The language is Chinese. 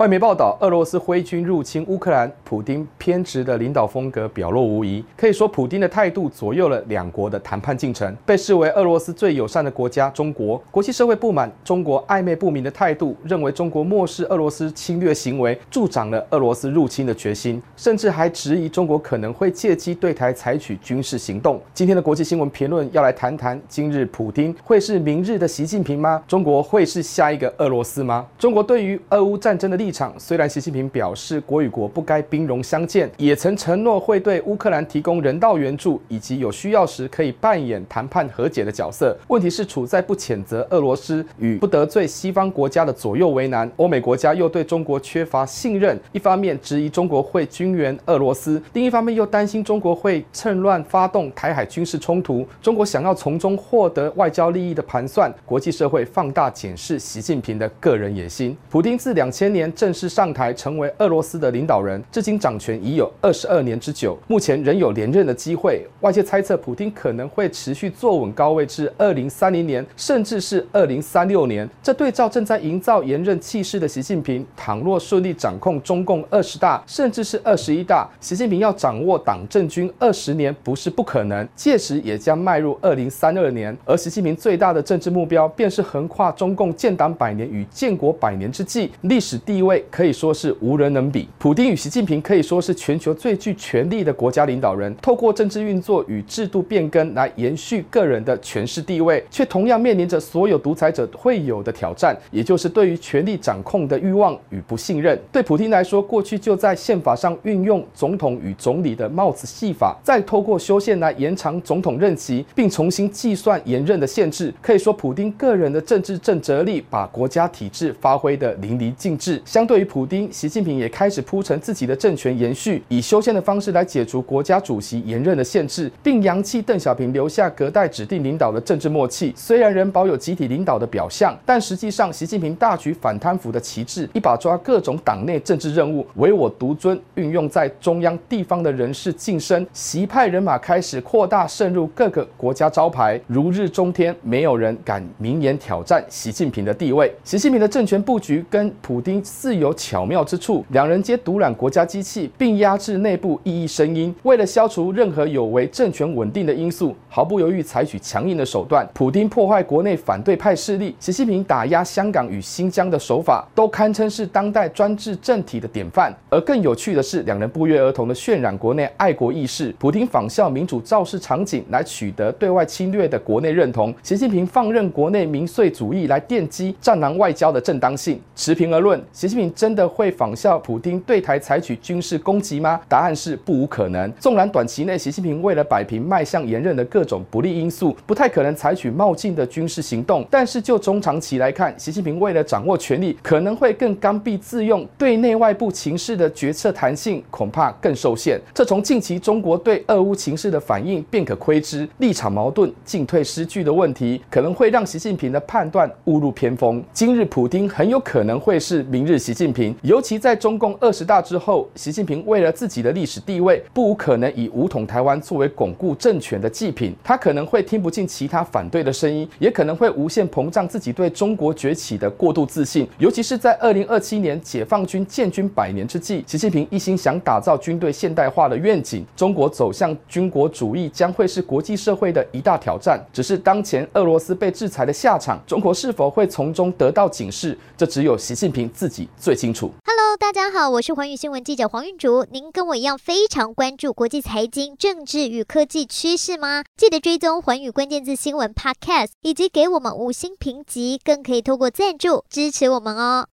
外媒报道，俄罗斯挥军入侵乌克兰，普丁偏执的领导风格表露无遗。可以说，普丁的态度左右了两国的谈判进程。被视为俄罗斯最友善的国家中国，国际社会不满中国暧昧不明的态度，认为中国漠视俄罗斯侵略行为，助长了俄罗斯入侵的决心，甚至还质疑中国可能会借机对台采取军事行动。今天的国际新闻评论要来谈谈：今日普丁会是明日的习近平吗？中国会是下一个俄罗斯吗？中国对于俄乌战争的立场，虽然习近平表示国与国不该兵戎相见，也曾承诺会对乌克兰提供人道援助，以及有需要时可以扮演谈判和解的角色。问题是处在不谴责俄罗斯与不得罪西方国家的左右为难。欧美国家又对中国缺乏信任，一方面质疑中国会军援俄罗斯，另一方面又担心中国会趁乱发动台海军事冲突。中国想要从中获得外交利益的盘算，国际社会放大检视习近平的个人野心。普丁自两千年正式上。台成为俄罗斯的领导人，至今掌权已有二十二年之久，目前仍有连任的机会。外界猜测，普京可能会持续坐稳高位至二零三零年，甚至是二零三六年。这对照正在营造连任气势的习近平，倘若顺利掌控中共二十大，甚至是二十一大，习近平要掌握党政军二十年不是不可能。届时也将迈入二零三二年，而习近平最大的政治目标，便是横跨中共建党百年与建国百年之际，历史地位可以。说是无人能比。普丁与习近平可以说是全球最具权力的国家领导人，透过政治运作与制度变更来延续个人的权势地位，却同样面临着所有独裁者会有的挑战，也就是对于权力掌控的欲望与不信任。对普丁来说，过去就在宪法上运用总统与总理的帽子戏法，再透过修宪来延长总统任期，并重新计算延任的限制。可以说，普丁个人的政治正则力把国家体制发挥得淋漓尽致。相对于普普丁，习近平也开始铺陈自己的政权延续，以修宪的方式来解除国家主席延任的限制，并扬弃邓小平留下隔代指定领导的政治默契。虽然仍保有集体领导的表象，但实际上，习近平大举反贪腐的旗帜，一把抓各种党内政治任务，唯我独尊，运用在中央地方的人事晋升，习派人马开始扩大渗入各个国家招牌，如日中天，没有人敢明言挑战习近平的地位。习近平的政权布局跟普丁似有巧妙之处，两人皆独揽国家机器，并压制内部异议声音。为了消除任何有违政权稳定的因素，毫不犹豫采取强硬的手段。普丁破坏国内反对派势力，习近平打压香港与新疆的手法，都堪称是当代专制政体的典范。而更有趣的是，两人不约而同的渲染国内爱国意识。普丁仿效民主造势场景来取得对外侵略的国内认同，习近平放任国内民粹主义来奠基战狼外交的正当性。持平而论，习习近平真的会仿效普丁对台采取军事攻击吗？答案是不无可能。纵然短期内习近平为了摆平迈向连任的各种不利因素，不太可能采取冒进的军事行动，但是就中长期来看，习近平为了掌握权力，可能会更刚愎自用，对内外部情势的决策弹性恐怕更受限。这从近期中国对俄乌情势的反应便可窥知，立场矛盾、进退失据的问题，可能会让习近平的判断误入偏锋。今日普丁很有可能会是明日习近平，尤其在中共二十大之后，习近平为了自己的历史地位，不可能以武统台湾作为巩固政权的祭品。他可能会听不进其他反对的声音，也可能会无限膨胀自己对中国崛起的过度自信。尤其是在二零二七年解放军建军百年之际，习近平一心想打造军队现代化的愿景，中国走向军国主义将会是国际社会的一大挑战。只是当前俄罗斯被制裁的下场，中国是否会从中得到警示，这只有习近平自己最清楚。Hello，大家好，我是环宇新闻记者黄云竹。您跟我一样非常关注国际财经、政治与科技趋势吗？记得追踪环宇关键字新闻 Podcast，以及给我们五星评级，更可以透过赞助支持我们哦。